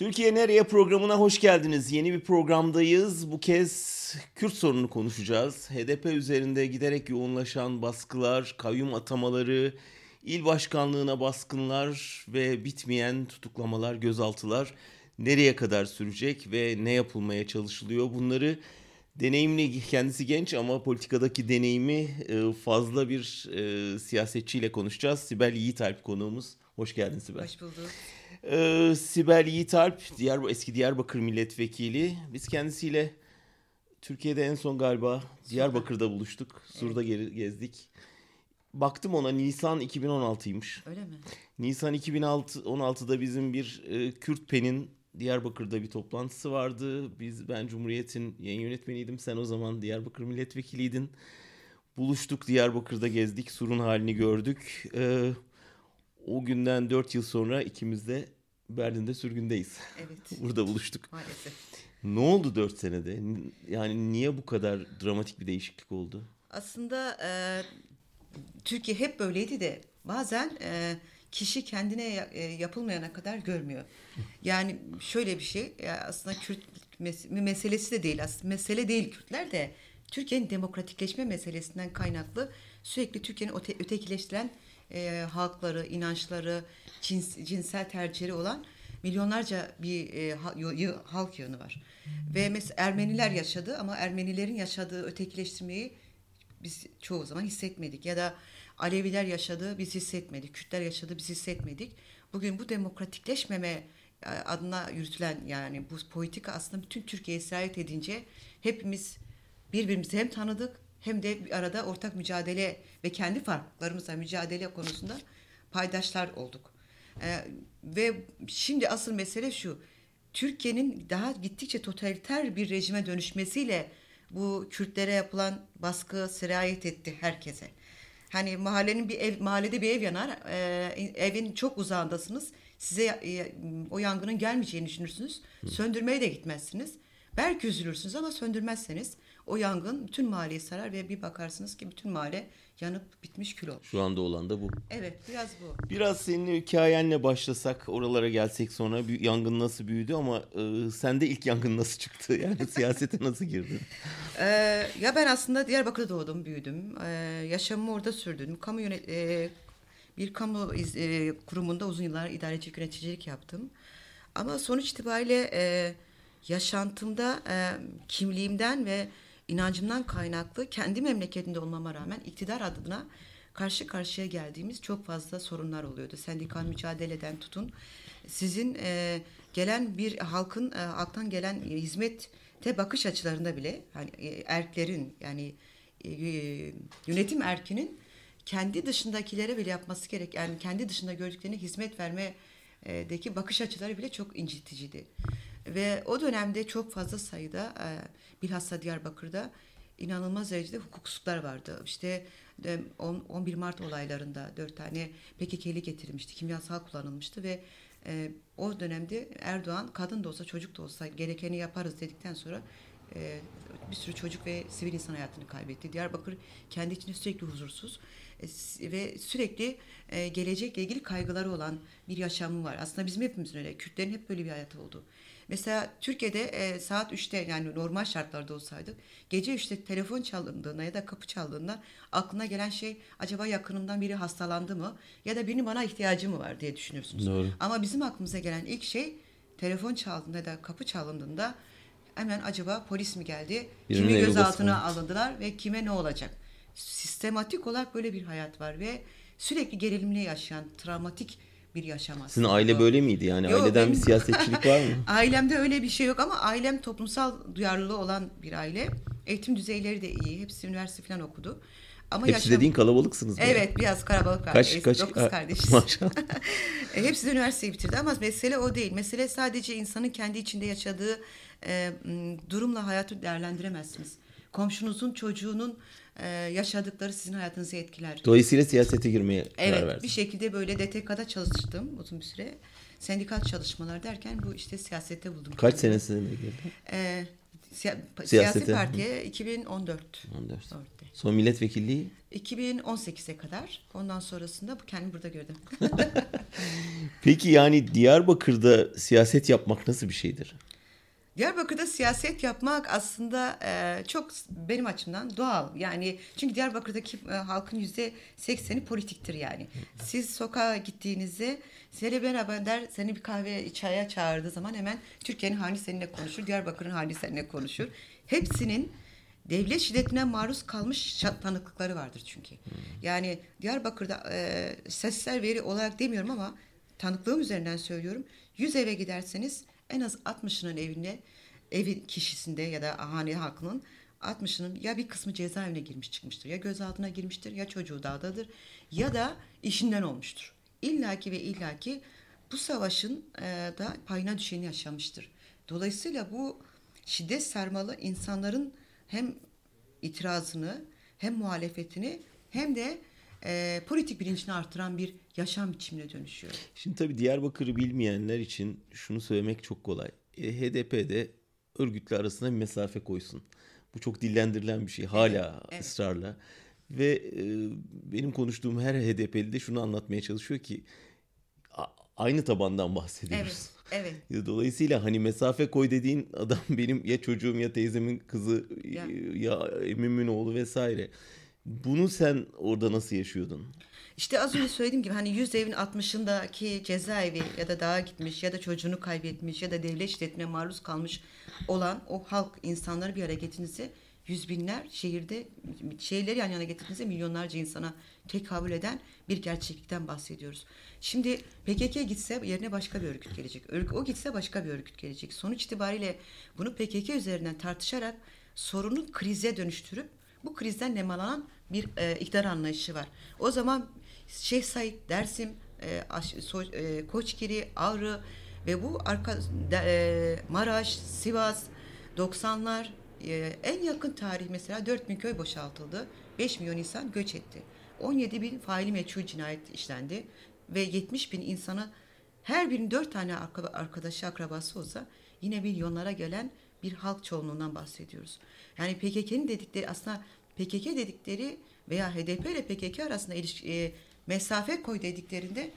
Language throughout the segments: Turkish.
Türkiye Nereye programına hoş geldiniz. Yeni bir programdayız. Bu kez Kürt sorununu konuşacağız. HDP üzerinde giderek yoğunlaşan baskılar, kayyum atamaları, il başkanlığına baskınlar ve bitmeyen tutuklamalar, gözaltılar nereye kadar sürecek ve ne yapılmaya çalışılıyor? Bunları deneyimli, kendisi genç ama politikadaki deneyimi e, fazla bir e, siyasetçiyle konuşacağız. Sibel Yiğitalp konuğumuz. Hoş geldin Sibel. Hoş bulduk. Ee, Sibel Yiğitalp, Diyar, eski Diyarbakır milletvekili. Biz kendisiyle Türkiye'de en son galiba Diyarbakır'da buluştuk. Sur'da evet. gezdik. Baktım ona Nisan 2016'ymış. Öyle mi? Nisan 2016'da bizim bir e, Kürt Pen'in Diyarbakır'da bir toplantısı vardı. Biz ben Cumhuriyet'in yayın yönetmeniydim. Sen o zaman Diyarbakır milletvekiliydin. Buluştuk Diyarbakır'da gezdik. Sur'un halini gördük. Ee, o günden 4 yıl sonra ikimiz de Berlin'de sürgündeyiz. Evet. Burada buluştuk. Maalesef. Ne oldu 4 senede? Yani niye bu kadar dramatik bir değişiklik oldu? Aslında e, Türkiye hep böyleydi de bazen e, kişi kendine e, yapılmayana kadar görmüyor. Yani şöyle bir şey aslında Kürt mes- meselesi de değil aslında mesele değil Kürtler de Türkiye'nin demokratikleşme meselesinden kaynaklı sürekli Türkiye'nin öte- ötekileştiren e, halkları, inançları, cins, cinsel tercihleri olan milyonlarca bir e, halk yığını var. Ve mesela Ermeniler yaşadı ama Ermenilerin yaşadığı ötekileştirmeyi biz çoğu zaman hissetmedik. Ya da Aleviler yaşadı biz hissetmedik. Kürtler yaşadı biz hissetmedik. Bugün bu demokratikleşmeme e, adına yürütülen yani bu politika aslında bütün Türkiye'ye sirayet edince hepimiz birbirimizi hem tanıdık hem de bir arada ortak mücadele ve kendi farklarımızla mücadele konusunda paydaşlar olduk. Ee, ve şimdi asıl mesele şu. Türkiye'nin daha gittikçe totaliter bir rejime dönüşmesiyle bu Kürtlere yapılan baskı sirayet etti herkese. Hani mahallenin bir ev mahallede bir ev yanar. E, evin çok uzağındasınız. Size e, o yangının gelmeyeceğini düşünürsünüz. Hı. Söndürmeye de gitmezsiniz. Belki üzülürsünüz ama söndürmezseniz o yangın bütün mahalleyi sarar ve bir bakarsınız ki bütün mahalle yanıp bitmiş kül olmuş. Şu anda olan da bu. Evet biraz bu. Biraz senin hikayenle başlasak oralara gelsek sonra bir yangın nasıl büyüdü ama e, sende ilk yangın nasıl çıktı? Yani siyasete nasıl girdin? ee, ya ben aslında Diyarbakır'da doğdum büyüdüm. Ee, yaşamımı orada sürdüm. Kamu yönet e, bir kamu iz, e, kurumunda uzun yıllar idarecilik yöneticilik yaptım. Ama sonuç itibariyle e, yaşantımda e, kimliğimden ve inancımdan kaynaklı kendi memleketinde olmama rağmen iktidar adına karşı karşıya geldiğimiz çok fazla sorunlar oluyordu. Sendikal mücadeleden tutun sizin e, gelen bir halkın e, halktan gelen hizmette bakış açılarında bile hani e, erklerin yani e, yönetim erkinin kendi dışındakilere bile yapması gerek yani kendi dışında gördüklerine hizmet vermedeki bakış açıları bile çok inciticiydi. Ve o dönemde çok fazla sayıda e, bilhassa Diyarbakır'da inanılmaz derecede hukuksuzluklar vardı. İşte 11 Mart olaylarında dört tane PKK'li getirilmişti, kimyasal kullanılmıştı ve e, o dönemde Erdoğan kadın da olsa çocuk da olsa gerekeni yaparız dedikten sonra e, bir sürü çocuk ve sivil insan hayatını kaybetti. Diyarbakır kendi içinde sürekli huzursuz e, ve sürekli e, gelecekle ilgili kaygıları olan bir yaşamı var. Aslında bizim hepimizin öyle. Kürtlerin hep böyle bir hayatı oldu. Mesela Türkiye'de e, saat 3'te yani normal şartlarda olsaydı gece 3'te telefon çalındığında ya da kapı çaldığında aklına gelen şey acaba yakınımdan biri hastalandı mı ya da birinin bana ihtiyacı mı var diye düşünüyorsunuz. Doğru. Ama bizim aklımıza gelen ilk şey telefon çaldığında ya da kapı çalındığında hemen acaba polis mi geldi? Birinin kimi gözaltına alındılar ve kime ne olacak? Sistematik olarak böyle bir hayat var ve sürekli gerilimle yaşayan travmatik bir yaşam aslında. Sizin aile böyle miydi yani? Yok, Aileden benim... bir siyasetçilik var mı? Ailemde öyle bir şey yok ama ailem toplumsal duyarlılığı olan bir aile. Eğitim düzeyleri de iyi. Hepsi üniversite falan okudu. Ama Hepsi yaşam... dediğin kalabalıksınız? Evet biraz kalabalık kardeşiz. Kaç, kaç, Dokuz kardeşiz. Maşallah. E, hepsi de üniversiteyi bitirdi ama mesele o değil. Mesele sadece insanın kendi içinde yaşadığı e, durumla hayatı değerlendiremezsiniz. Komşunuzun çocuğunun e, yaşadıkları sizin hayatınızı etkiler. Dolayısıyla siyasete girmeye evet, karar verdin. bir şekilde böyle DTK'da çalıştım uzun bir süre. Sendikal çalışmalar derken bu işte siyasette buldum. Kaç senesinde girdin? E, siya- siyasi Siyasete. partiye 2014. 14. Dörtte. Son milletvekilliği 2018'e kadar. Ondan sonrasında bu kendimi burada gördüm. Peki yani Diyarbakır'da siyaset yapmak nasıl bir şeydir? Diyarbakır'da siyaset yapmak aslında e, çok benim açımdan doğal. Yani çünkü Diyarbakır'daki e, halkın yüzde sekseni politiktir yani. Siz sokağa gittiğinizde seninle beraber der seni bir kahve çaya çağırdığı zaman hemen Türkiye'nin hali seninle konuşur, Diyarbakır'ın hali seninle konuşur. Hepsinin devlet şiddetine maruz kalmış tanıklıkları vardır çünkü. Yani Diyarbakır'da e, sesler veri olarak demiyorum ama tanıklığım üzerinden söylüyorum. 100 eve giderseniz en az 60'ının evinde evin kişisinde ya da hane halkının 60'ının ya bir kısmı cezaevine girmiş çıkmıştır ya gözaltına girmiştir ya çocuğu dağdadır ya da işinden olmuştur. İllaki ve illaki bu savaşın e, da payına düşeni yaşamıştır. Dolayısıyla bu şiddet sarmalı insanların hem itirazını hem muhalefetini hem de e, politik bilincini artıran bir yaşam biçimine dönüşüyor. Şimdi tabii Diyarbakır'ı bilmeyenler için şunu söylemek çok kolay. E, HDP de örgütle arasına bir mesafe koysun. Bu çok dillendirilen bir şey hala evet. ısrarla. Ve e, benim konuştuğum her HDP'li de şunu anlatmaya çalışıyor ki aynı tabandan bahsediyoruz. Evet, evet. Dolayısıyla hani mesafe koy dediğin adam benim ya çocuğum ya teyzemin kızı Ya. ya, emmimin oğlu vesaire. Bunu sen orada nasıl yaşıyordun? İşte az önce söylediğim gibi hani 100 evin 60'ındaki cezaevi ya da dağa gitmiş ya da çocuğunu kaybetmiş ya da devlet şiddetine maruz kalmış olan o halk insanları bir araya getirince yüz binler şehirde şehirleri yan yana getirince milyonlarca insana tekabül eden bir gerçeklikten bahsediyoruz. Şimdi PKK gitse yerine başka bir örgüt gelecek. O gitse başka bir örgüt gelecek. Sonuç itibariyle bunu PKK üzerinden tartışarak sorunu krize dönüştürüp bu krizden nemalanan bir e, iktidar anlayışı var. O zaman Şeyh Said, Dersim, e, Aş- So- e, Koçgiri, Ağrı ve bu arka de- e, Maraş, Sivas, 90'lar e, en yakın tarih mesela 4 bin köy boşaltıldı. 5 milyon insan göç etti. 17 bin faili meçhul cinayet işlendi ve 70 bin insanı her birinin 4 tane arka- arkadaşı akrabası olsa yine milyonlara gelen bir halk çoğunluğundan bahsediyoruz. Yani PKK'nin dedikleri aslında PKK dedikleri veya HDP ile PKK arasında ilişki, e, mesafe koy dediklerinde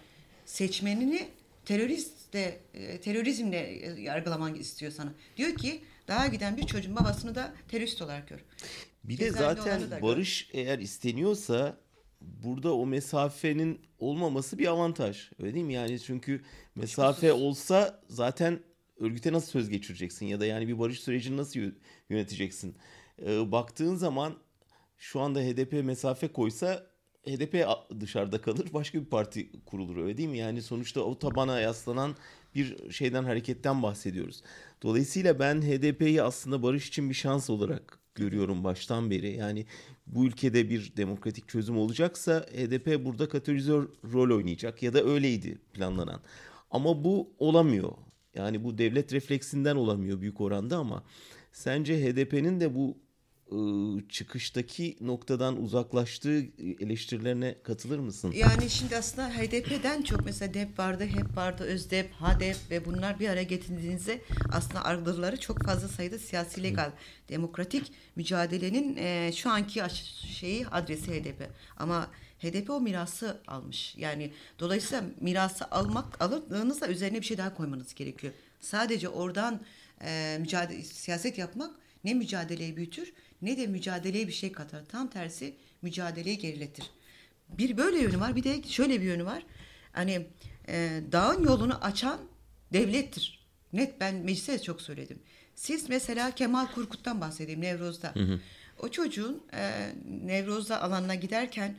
seçmenini teröristle e, terörizmle e, yargılaman istiyor sana. Diyor ki daha giden bir çocuğun babasını da terörist olarak gör. Bir de Cezaevinde zaten da gör. barış eğer isteniyorsa burada o mesafenin olmaması bir avantaj. Öyle değil mi? Yani çünkü mesafe Kuşkusuz. olsa zaten örgüte nasıl söz geçireceksin ya da yani bir barış sürecini nasıl yö- yöneteceksin? Ee, baktığın zaman şu anda HDP mesafe koysa HDP dışarıda kalır başka bir parti kurulur öyle değil mi? Yani sonuçta o tabana yaslanan bir şeyden hareketten bahsediyoruz. Dolayısıyla ben HDP'yi aslında barış için bir şans olarak görüyorum baştan beri. Yani bu ülkede bir demokratik çözüm olacaksa HDP burada katalizör rol oynayacak ya da öyleydi planlanan. Ama bu olamıyor. Yani bu devlet refleksinden olamıyor büyük oranda ama sence HDP'nin de bu ıı, çıkıştaki noktadan uzaklaştığı eleştirilerine katılır mısın? Yani şimdi aslında HDP'den çok mesela DEP vardı, HEP vardı, ÖZDEP, HADEP ve bunlar bir araya getirildiğinizde aslında argıları çok fazla sayıda siyasi legal demokratik mücadelenin e, şu anki şeyi adresi HDP. Ama HDP o mirası almış. Yani dolayısıyla mirası almak alırdığınızda üzerine bir şey daha koymanız gerekiyor. Sadece oradan e, mücadele siyaset yapmak ne mücadeleyi büyütür ne de mücadeleye bir şey katar. Tam tersi mücadeleyi geriletir. Bir böyle yönü var bir de şöyle bir yönü var. Hani e, dağın yolunu açan devlettir. Net ben meclise çok söyledim. Siz mesela Kemal Kurkut'tan bahsedeyim Nevroz'da. O çocuğun e, Nevroz'da alanına giderken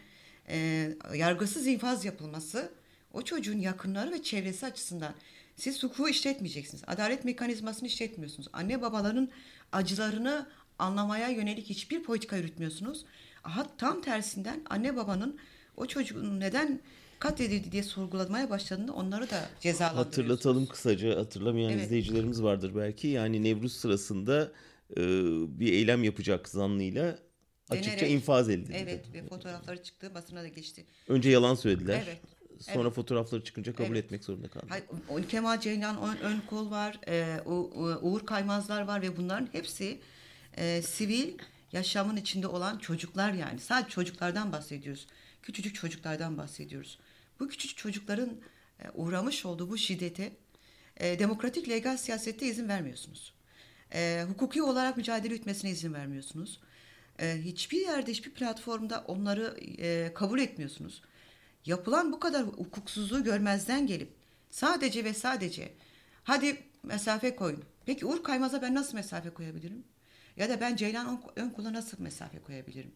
e, yargısız infaz yapılması o çocuğun yakınları ve çevresi açısından siz hukuku işletmeyeceksiniz. Adalet mekanizmasını işletmiyorsunuz. Anne babaların acılarını anlamaya yönelik hiçbir politika yürütmüyorsunuz. Aha, tam tersinden anne babanın o çocuğun neden katledildi diye sorgulamaya başladığında onları da cezalandırıyorsunuz. Hatırlatalım kısaca hatırlamayan Evet. izleyicilerimiz vardır belki. Yani Nevruz sırasında e, bir eylem yapacak zanlıyla açıkça Denerek, infaz edildi. Evet ve fotoğrafları çıktı basına da geçti. Önce yalan söylediler. Evet. sonra Evet. fotoğrafları çıkınca kabul Evet. etmek zorunda kaldı. Hayır, Kemal Ceylan ön, ön kol var, e, U- Uğur Kaymazlar var ve bunların hepsi e, sivil yaşamın içinde olan çocuklar yani. Sadece çocuklardan bahsediyoruz. Küçücük çocuklardan bahsediyoruz. Bu küçücük çocukların e, uğramış olduğu bu şiddete e, demokratik legal siyasette izin vermiyorsunuz. E, hukuki olarak mücadele etmesine izin vermiyorsunuz. E, hiçbir yerde, hiçbir platformda onları e, kabul etmiyorsunuz. Yapılan bu kadar hukuksuzluğu görmezden gelip sadece ve sadece hadi mesafe koyun. Peki Uğur Kaymaz'a ben nasıl mesafe koyabilirim? Ya da ben Ceylan Ön- Önkul'a nasıl mesafe koyabilirim?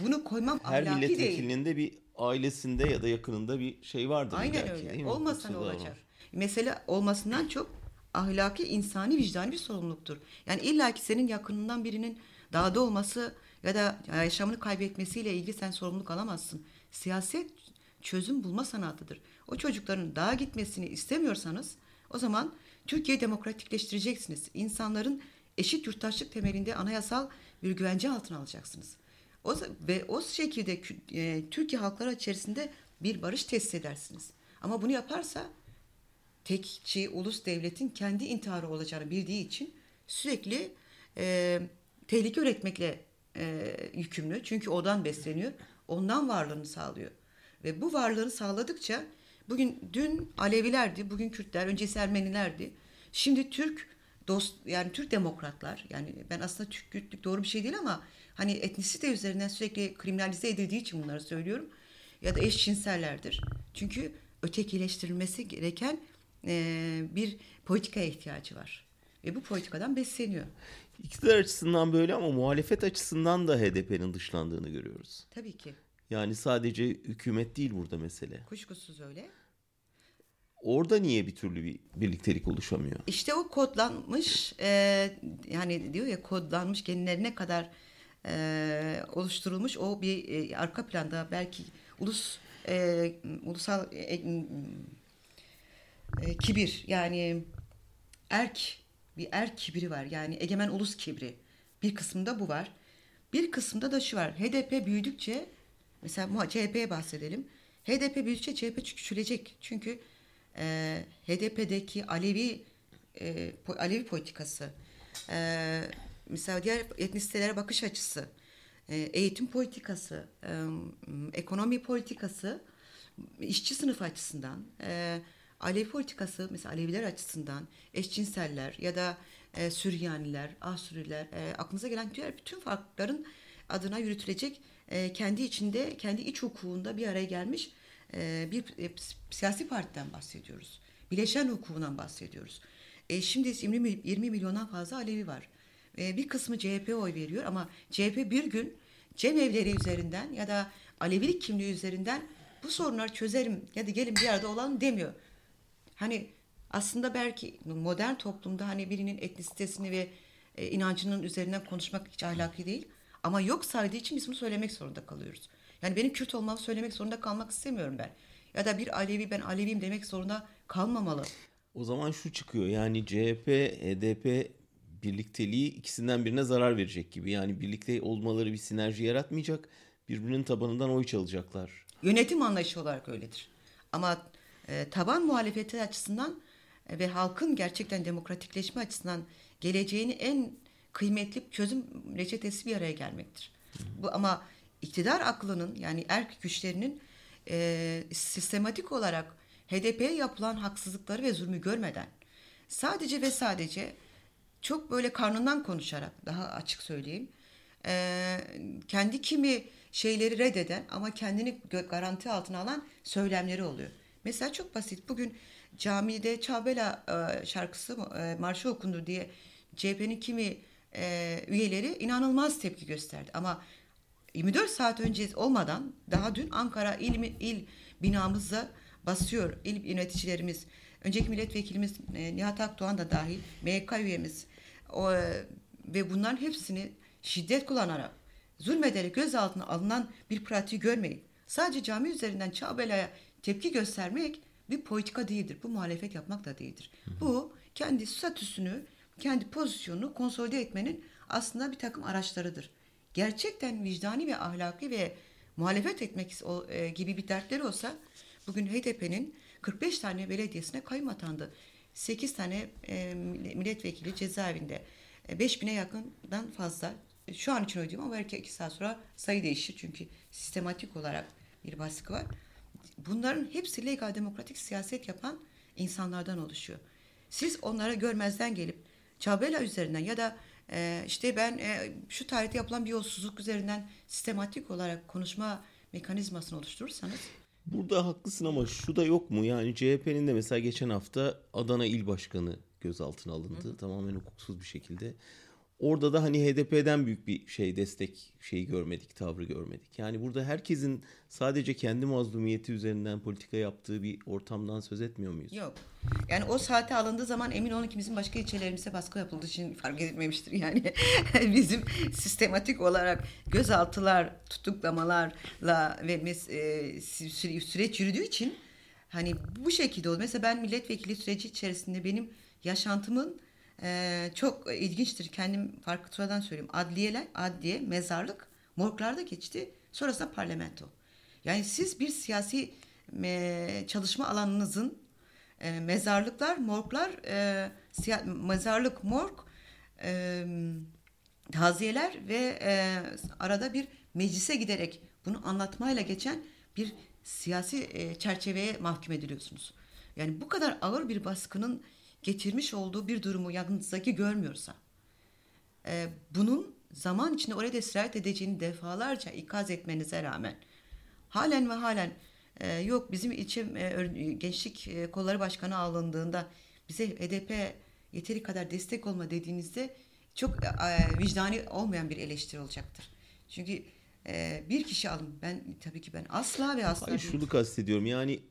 Bunu koymam Her ahlaki değil. milletvekilinin de bir ailesinde ya da yakınında bir şey vardır. Aynen illaki, öyle. değil mi? Olmasa ne olacak? var. Mesele olmasından çok ahlaki, insani, vicdani bir sorumluluktur. Yani illaki senin yakınından birinin dağda olması ya da yaşamını kaybetmesiyle ilgili sen sorumluluk alamazsın. Siyaset çözüm bulma sanatıdır. O çocukların dağa gitmesini istemiyorsanız o zaman Türkiye'yi demokratikleştireceksiniz. İnsanların eşit yurttaşlık temelinde anayasal bir güvence altına alacaksınız. O, ve o şekilde e, Türkiye halkları içerisinde bir barış tesis edersiniz. Ama bunu yaparsa tekçi ulus devletin kendi intiharı olacağını bildiği için sürekli e, tehlike üretmekle e, yükümlü. Çünkü odan besleniyor. Ondan varlığını sağlıyor. Ve bu varlığını sağladıkça bugün dün Alevilerdi, bugün Kürtler, öncesi Ermenilerdi. Şimdi Türk dost yani Türk demokratlar yani ben aslında Türk Kürtlük doğru bir şey değil ama hani etnisite üzerinden sürekli kriminalize edildiği için bunları söylüyorum. Ya da eşcinsellerdir. Çünkü ötekileştirilmesi gereken e, bir politikaya ihtiyacı var. Ve bu politikadan besleniyor. İktidar açısından böyle ama muhalefet açısından da HDP'nin dışlandığını görüyoruz. Tabii ki. Yani sadece hükümet değil burada mesele. Kuşkusuz öyle. Orada niye bir türlü bir birliktelik oluşamıyor? İşte o kodlanmış e, yani diyor ya kodlanmış genlerine kadar e, oluşturulmuş o bir e, arka planda belki ulus e, ulusal e, e, kibir yani erk bir erk kibri var yani egemen ulus kibri. Bir kısmında bu var. Bir kısmında da şu var. HDP büyüdükçe mesela CHP'ye bahsedelim. HDP büyüdükçe CHP küçülecek. Çünkü e, HDP'deki Alevi e, Alevi politikası e, mesela diğer etnisitelere bakış açısı e, eğitim politikası e, ekonomi politikası işçi sınıfı açısından e, Alevi politikası mesela Aleviler açısından eşcinseller ya da e, Süryaniler, Asuriler e, aklınıza gelen diğer bütün farkların adına yürütülecek e, kendi içinde kendi iç hukukunda bir araya gelmiş e, bir e, siyasi partiden bahsediyoruz. Bileşen hukukundan bahsediyoruz. E, şimdi 20, mil- 20 milyondan fazla Alevi var. E, bir kısmı CHP oy veriyor ama CHP bir gün cemevleri üzerinden ya da Alevilik kimliği üzerinden bu sorunları çözerim ya da gelin bir arada olalım demiyor. Hani aslında belki modern toplumda hani birinin etnisitesini ve e, inancının üzerinden konuşmak hiç ahlaki değil. Ama yok saydığı için biz bunu söylemek zorunda kalıyoruz. Yani benim Kürt olmamı söylemek zorunda kalmak istemiyorum ben. Ya da bir Alevi ben Aleviyim demek zorunda kalmamalı. O zaman şu çıkıyor yani CHP, HDP birlikteliği ikisinden birine zarar verecek gibi. Yani birlikte olmaları bir sinerji yaratmayacak. Birbirinin tabanından oy çalacaklar. Yönetim anlayışı olarak öyledir. Ama e, taban muhalefeti açısından e, ve halkın gerçekten demokratikleşme açısından geleceğini en kıymetli çözüm reçetesi bir araya gelmektir. Bu ama iktidar aklının yani erk güçlerinin e, sistematik olarak HDP'ye yapılan haksızlıkları ve zulmü görmeden sadece ve sadece çok böyle karnından konuşarak daha açık söyleyeyim e, kendi kimi şeyleri reddeden ama kendini garanti altına alan söylemleri oluyor. Mesela çok basit bugün camide Çağbela e, şarkısı e, marşı okundu diye CHP'nin kimi e, üyeleri inanılmaz tepki gösterdi ama 24 saat önce olmadan daha dün Ankara il, il binamıza basıyor il yöneticilerimiz. Önceki milletvekilimiz e, Nihat Akdoğan da dahil MYK üyemiz o, ve bunların hepsini şiddet kullanarak zulmederek gözaltına alınan bir pratiği görmeyin. Sadece cami üzerinden Çağbela'ya tepki göstermek bir politika değildir. Bu muhalefet yapmak da değildir. Bu kendi statüsünü, kendi pozisyonunu konsolide etmenin aslında bir takım araçlarıdır. Gerçekten vicdani ve ahlaki ve muhalefet etmek e, gibi bir dertleri olsa Bugün HDP'nin 45 tane belediyesine kayyum atandı. 8 tane e, milletvekili cezaevinde. E, 5000'e yakından fazla. E, Şu an için ödüyorum ama belki 2 saat sonra sayı değişir. Çünkü sistematik olarak bir baskı var. Bunların hepsi legal demokratik siyaset yapan insanlardan oluşuyor. Siz onlara görmezden gelip Çabela üzerinden ya da e, işte ben e, şu tarihte yapılan bir yolsuzluk üzerinden sistematik olarak konuşma mekanizmasını oluşturursanız Burada haklısın ama şu da yok mu? Yani CHP'nin de mesela geçen hafta Adana İl Başkanı gözaltına alındı. Tamamen hukuksuz bir şekilde. Orada da hani HDP'den büyük bir şey destek şeyi görmedik, tavrı görmedik. Yani burada herkesin sadece kendi mazlumiyeti üzerinden politika yaptığı bir ortamdan söz etmiyor muyuz? Yok. Yani o saate alındığı zaman emin olun ki bizim başka ilçelerimize baskı yapıldığı için fark edilmemiştir. Yani bizim sistematik olarak gözaltılar, tutuklamalarla ve mes- e, sü- süreç yürüdüğü için hani bu şekilde oldu. Mesela ben milletvekili süreci içerisinde benim yaşantımın e, çok ilginçtir. Kendim farklı sonradan söyleyeyim. Adliyeler, adliye, mezarlık, morglarda geçti. Sonrasında parlamento. Yani siz bir siyasi e, çalışma alanınızın e, mezarlıklar, morglar, e, siya- mezarlık, morg, e, taziyeler ve e, arada bir meclise giderek bunu anlatmayla geçen bir siyasi e, çerçeveye mahkum ediliyorsunuz. Yani bu kadar ağır bir baskının getirmiş olduğu bir durumu yanınızdaki görmüyorsa, e, bunun zaman içinde oraya da sirayet edeceğini defalarca ikaz etmenize rağmen halen ve halen e, yok bizim ilçe e, gençlik e, kolları başkanı alındığında bize HDP yeteri kadar destek olma dediğinizde çok e, vicdani olmayan bir eleştiri olacaktır. Çünkü e, bir kişi alın ben tabii ki ben asla ve asla Hayır şunu kastediyorum yani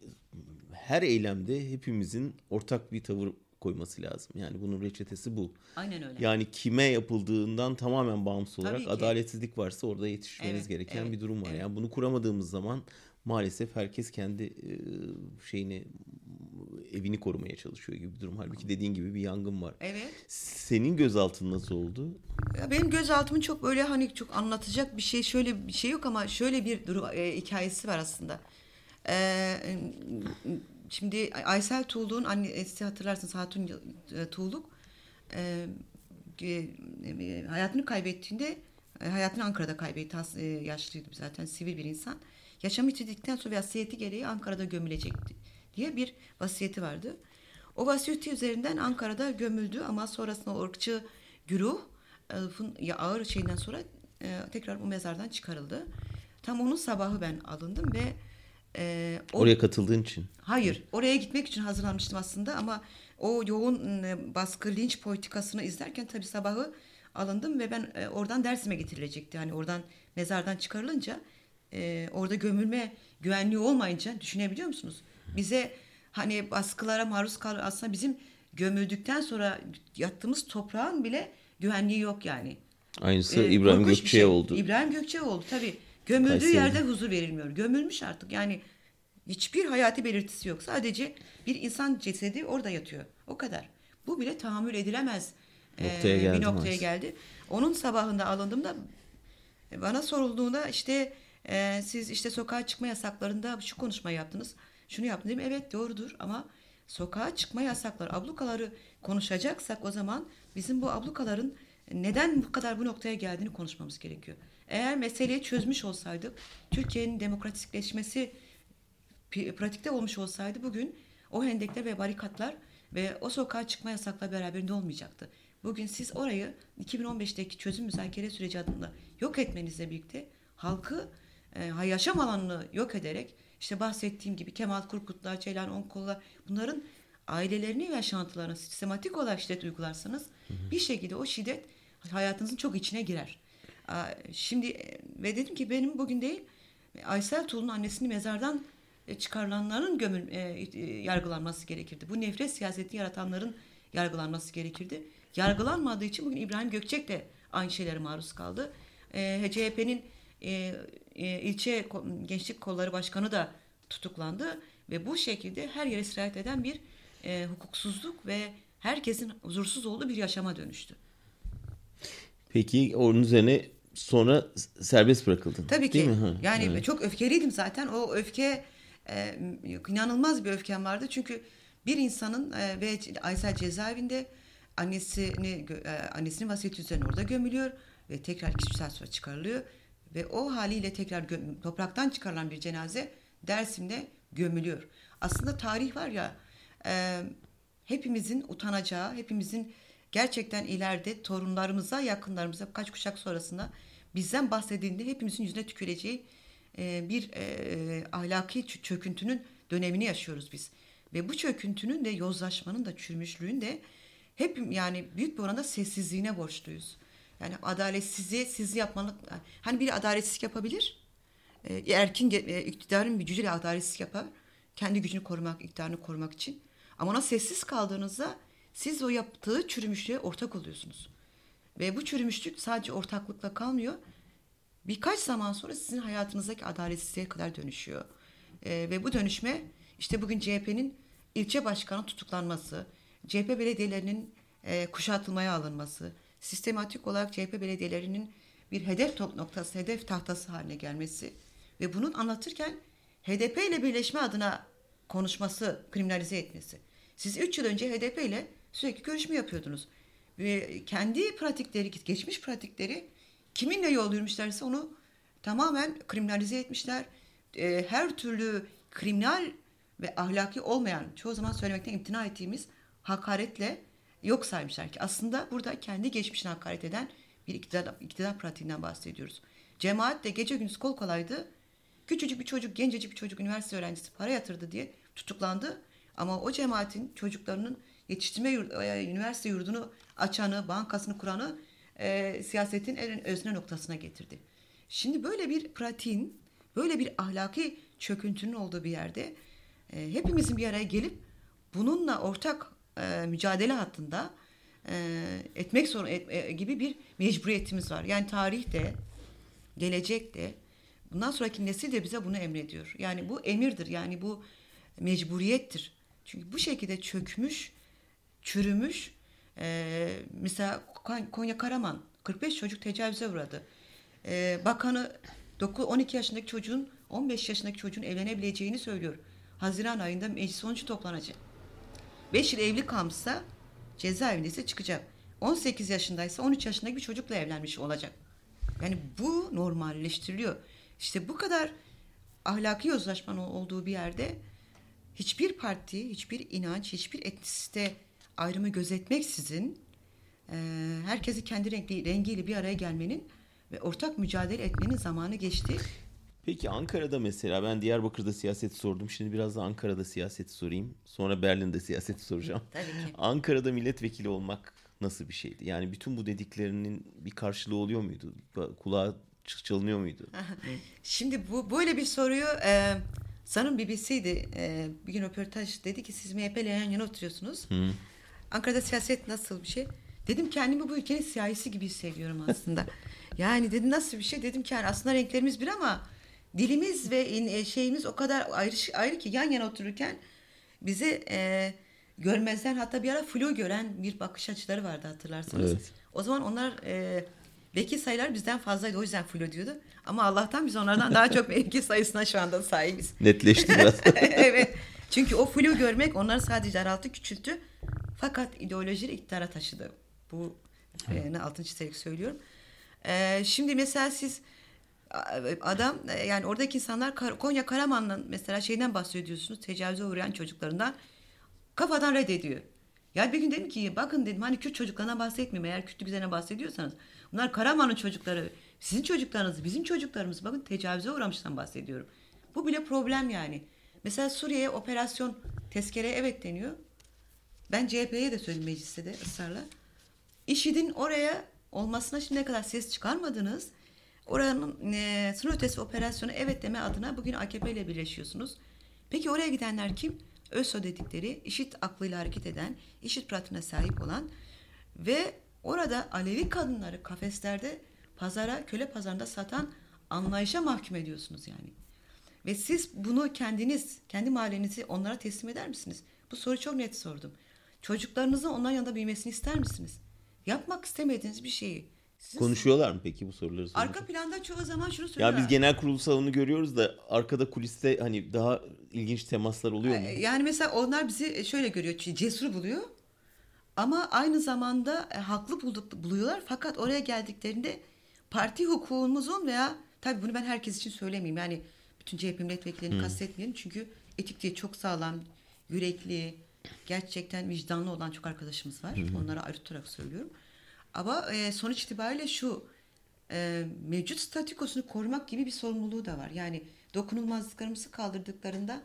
her eylemde hepimizin ortak bir tavır koyması lazım. Yani bunun reçetesi bu. aynen öyle. Yani kime yapıldığından tamamen bağımsız olarak ki. adaletsizlik varsa orada yetişmeniz Evet, gereken evet, bir durum var. evet. Yani bunu kuramadığımız zaman maalesef herkes kendi e, şeyini evini korumaya çalışıyor gibi bir durum. Halbuki dediğin gibi bir yangın var. Evet. Senin gözaltın nasıl oldu? Ya benim gözaltımın çok böyle hani çok anlatacak bir şey şöyle bir şey yok ama şöyle bir durum e, hikayesi var aslında. E, şimdi Aysel Tuğluk'un annesi hatırlarsınız Hatun e, Tuğluk e, e, e, hayatını kaybettiğinde e, hayatını Ankara'da kaybetti. E, yaşlıydı zaten sivil bir insan. Yaşamı yitirdikten sonra vasiyeti gereği Ankara'da gömülecekti diye bir vasiyeti vardı. O vasiyeti üzerinden Ankara'da gömüldü ama sonrasında o ırkçı güruh e, ağır şeyinden sonra e, tekrar bu mezardan çıkarıldı. Tam onun sabahı ben alındım ve e, o- Oraya katıldığın için. Hayır, oraya gitmek için hazırlanmıştım aslında ama o yoğun e, baskı linç politikasını izlerken tabii sabahı alındım ve ben e, oradan Dersim'e getirilecekti. Hani oradan mezardan çıkarılınca e, orada gömülme güvenliği olmayınca düşünebiliyor musunuz? Bize hani baskılara maruz kal aslında bizim gömüldükten sonra yattığımız toprağın bile güvenliği yok yani. Aynısı Ee, İbrahim Gökçe'ye şey. oldu. İbrahim Gökçe oldu tabii. Gömüldüğü Kayseri'de. yerde huzur verilmiyor. Gömülmüş artık yani hiçbir hayati belirtisi yok. Sadece bir insan cesedi orada yatıyor. O kadar. Bu bile tahammül edilemez e, Noktaya geldi bir noktaya maalesef. geldi. Onun sabahında alındığımda bana sorulduğunda işte e, siz işte sokağa çıkma yasaklarında şu konuşmayı yaptınız. Şunu yaptın dedim. Evet doğrudur ama sokağa çıkma yasakları, ablukaları konuşacaksak o zaman bizim bu ablukaların neden bu kadar bu noktaya geldiğini konuşmamız gerekiyor. Eğer meseleyi çözmüş olsaydık Türkiye'nin demokratikleşmesi pratikte olmuş olsaydı bugün o hendekler ve barikatlar ve o sokağa çıkma yasakla beraberinde olmayacaktı. Bugün siz orayı 2015'teki çözüm müzakere süreci adında yok etmenizle birlikte halkı e, yaşam alanını yok ederek işte bahsettiğim gibi Kemal Kurkutlar, Ceylan Onkollar bunların ailelerini ve yaşantılarına sistematik olarak şiddet uygularsanız bir şekilde o şiddet hayatınızın çok içine girer. Şimdi e, ve dedim ki benim bugün değil Aysel Tuğlu'nun annesini mezardan e, çıkarılanların gömül, e, yargılanması gerekirdi. Bu nefret siyaseti yaratanların yargılanması gerekirdi. Yargılanmadığı için bugün İbrahim Gökçek de aynı şeylere maruz kaldı. CHP'nin ilçe gençlik kolları başkanı da tutuklandı ve bu şekilde her yere sirayet eden bir e, hukuksuzluk ve herkesin huzursuz olduğu bir yaşama dönüştü. Peki onun üzerine sonra serbest bırakıldın. Tabii Değil ki. mi? Ha, yani evet. çok öfkeliydim zaten. O öfke e, inanılmaz bir öfkem vardı. Çünkü bir insanın e, ve Aysel cezaevinde annesini e, annesinin vasiyeti üzerine orada gömülüyor ve tekrar iki saat sonra çıkarılıyor ve o haliyle tekrar göm, topraktan çıkarılan bir cenaze Dersim'de gömülüyor. Aslında tarih var ya e, hepimizin utanacağı, hepimizin gerçekten ileride torunlarımıza, yakınlarımıza kaç kuşak sonrasında bizden bahsedildiğinde hepimizin yüzüne tüküreceği e, bir e, ahlaki çöküntünün dönemini yaşıyoruz biz. Ve bu çöküntünün de yozlaşmanın da çürümüşlüğün de hep yani büyük bir oranda sessizliğine borçluyuz. Yani adaletsizliği siz yapmalı. Hani biri adaletsizlik yapabilir. E, erkin e, iktidarın gücüyle adaletsizlik yapar. Kendi gücünü korumak, iktidarını korumak için. Ama ona sessiz kaldığınızda siz o yaptığı çürümüşlüğe ortak oluyorsunuz. Ve bu çürümüşlük sadece ortaklıkla kalmıyor. Birkaç zaman sonra sizin hayatınızdaki adaletsizliğe kadar dönüşüyor. E, ve bu dönüşme işte bugün CHP'nin ilçe başkanı tutuklanması, CHP belediyelerinin e, kuşatılmaya alınması, sistematik olarak CHP belediyelerinin bir hedef noktası, hedef tahtası haline gelmesi ve bunun anlatırken HDP ile birleşme adına konuşması, kriminalize etmesi. Siz üç yıl önce HDP ile sürekli görüşme yapıyordunuz. Ve kendi pratikleri, geçmiş pratikleri kiminle yol yürümüşlerse onu tamamen kriminalize etmişler. E, her türlü kriminal ve ahlaki olmayan, çoğu zaman söylemekten imtina ettiğimiz hakaretle yok saymışlar ki aslında burada kendi geçmişine hakaret eden bir iktidar, iktidar pratiğinden bahsediyoruz. Cemaat de gece gündüz kol kolaydı. Küçücük bir çocuk, gencecik bir çocuk, üniversite öğrencisi para yatırdı diye tutuklandı. Ama o cemaatin çocuklarının yetiştirme yurdu, e, üniversite yurdunu açanı, bankasını kuranı e, siyasetin en özne noktasına getirdi. Şimdi böyle bir pratiğin, böyle bir ahlaki çöküntünün olduğu bir yerde e, hepimizin bir araya gelip bununla ortak e, mücadele hattında e, etmek zorun et, e, gibi bir mecburiyetimiz var. Yani tarihte, gelecekte, bundan sonraki nesil de bize bunu emrediyor. Yani bu emirdir. Yani bu mecburiyettir. Çünkü bu şekilde çökmüş, çürümüş. E, mesela Konya Karaman 45 çocuk tecavüze uğradı. E, bakanı 9, 12 yaşındaki çocuğun 15 yaşındaki çocuğun evlenebileceğini söylüyor. Haziran ayında meclis sonucu toplanacak. 5 yıl evli kalmışsa cezaevindeyse çıkacak. 18 yaşındaysa 13 yaşındaki bir çocukla evlenmiş olacak. Yani bu normalleştiriliyor. İşte bu kadar ahlaki yozlaşmanın olduğu bir yerde hiçbir parti, hiçbir inanç, hiçbir etnisite ayrımı gözetmeksizin e, herkesi kendi renkli, rengiyle bir araya gelmenin ve ortak mücadele etmenin zamanı geçti. Peki Ankara'da mesela ben Diyarbakır'da siyaset sordum. Şimdi biraz da Ankara'da siyaset sorayım. Sonra Berlin'de siyaset soracağım. Tabii ki. Ankara'da milletvekili olmak nasıl bir şeydi? Yani bütün bu dediklerinin bir karşılığı oluyor muydu? Kulağa çalınıyor muydu? Şimdi bu böyle bir soruyu e, sanırım BBC'di. E, bir gün röportaj dedi ki siz MHP ile yan yana oturuyorsunuz. Hı. Ankara'da siyaset nasıl bir şey? Dedim kendimi bu ülkenin siyahisi gibi hissediyorum aslında. yani dedim nasıl bir şey? Dedim ki yani aslında renklerimiz bir ama dilimiz ve e, şeyimiz o kadar ayrı, ayrı ki yan yana otururken bizi e, görmezden hatta bir ara flu gören bir bakış açıları vardı hatırlarsanız. Evet. O zaman onlar e, vekil sayılar bizden fazlaydı o yüzden flu diyordu. Ama Allah'tan biz onlardan daha çok vekil sayısına şu anda sahibiz. Netleşti biraz. evet. Çünkü o flu görmek onları sadece daralttı, küçülttü. Fakat ideolojiyi iktidara taşıdı. Bu e, altın çizerek söylüyorum. E, şimdi mesela siz adam e, yani oradaki insanlar Konya Karaman'ın mesela şeyden bahsediyorsunuz tecavüze uğrayan çocuklarından kafadan reddediyor. Ya bir gün dedim ki bakın dedim hani Kürt çocuklarına bahsetmiyorum eğer Kürtlük üzerine bahsediyorsanız. Bunlar Karaman'ın çocukları sizin çocuklarınız bizim çocuklarımız bakın tecavüze uğramıştan bahsediyorum. Bu bile problem yani. Mesela Suriye'ye operasyon tezkere evet deniyor. Ben CHP'ye de söyledim mecliste de ısrarla. IŞİD'in oraya olmasına şimdiye kadar ses çıkarmadınız. Oranın e, sınır ötesi operasyonu evet deme adına bugün AKP ile birleşiyorsunuz. Peki oraya gidenler kim? ÖSO dedikleri işit aklıyla hareket eden, işit pratiğine sahip olan ve orada Alevi kadınları kafeslerde pazara, köle pazarında satan anlayışa mahkum ediyorsunuz yani. Ve siz bunu kendiniz, kendi mahallenizi onlara teslim eder misiniz? Bu soruyu çok net sordum. Çocuklarınızın onların yanında büyümesini ister misiniz? Yapmak istemediğiniz bir şeyi Sizin- Konuşuyorlar mı peki bu soruları sorunca? Arka planda çoğu zaman şunu Ya söylüyorlar. biz genel kurul salonu görüyoruz da arkada kuliste hani daha ilginç temaslar oluyor mu? Yani mesela onlar bizi şöyle görüyor, cesur buluyor. Ama aynı zamanda e, haklı bulduk, buluyorlar. Fakat oraya geldiklerinde parti hukukumuzun veya tabii bunu ben herkes için söylemeyeyim. Yani bütün CHP milletvekillerini kastetmeyelim. Çünkü etik diye çok sağlam, yürekli, gerçekten vicdanlı olan çok arkadaşımız var. Onlara ayrı tutarak söylüyorum. Ama e, sonuç itibariyle şu e, mevcut statükosunu korumak gibi bir sorumluluğu da var. Yani dokunulmazlıklarımızı kaldırdıklarında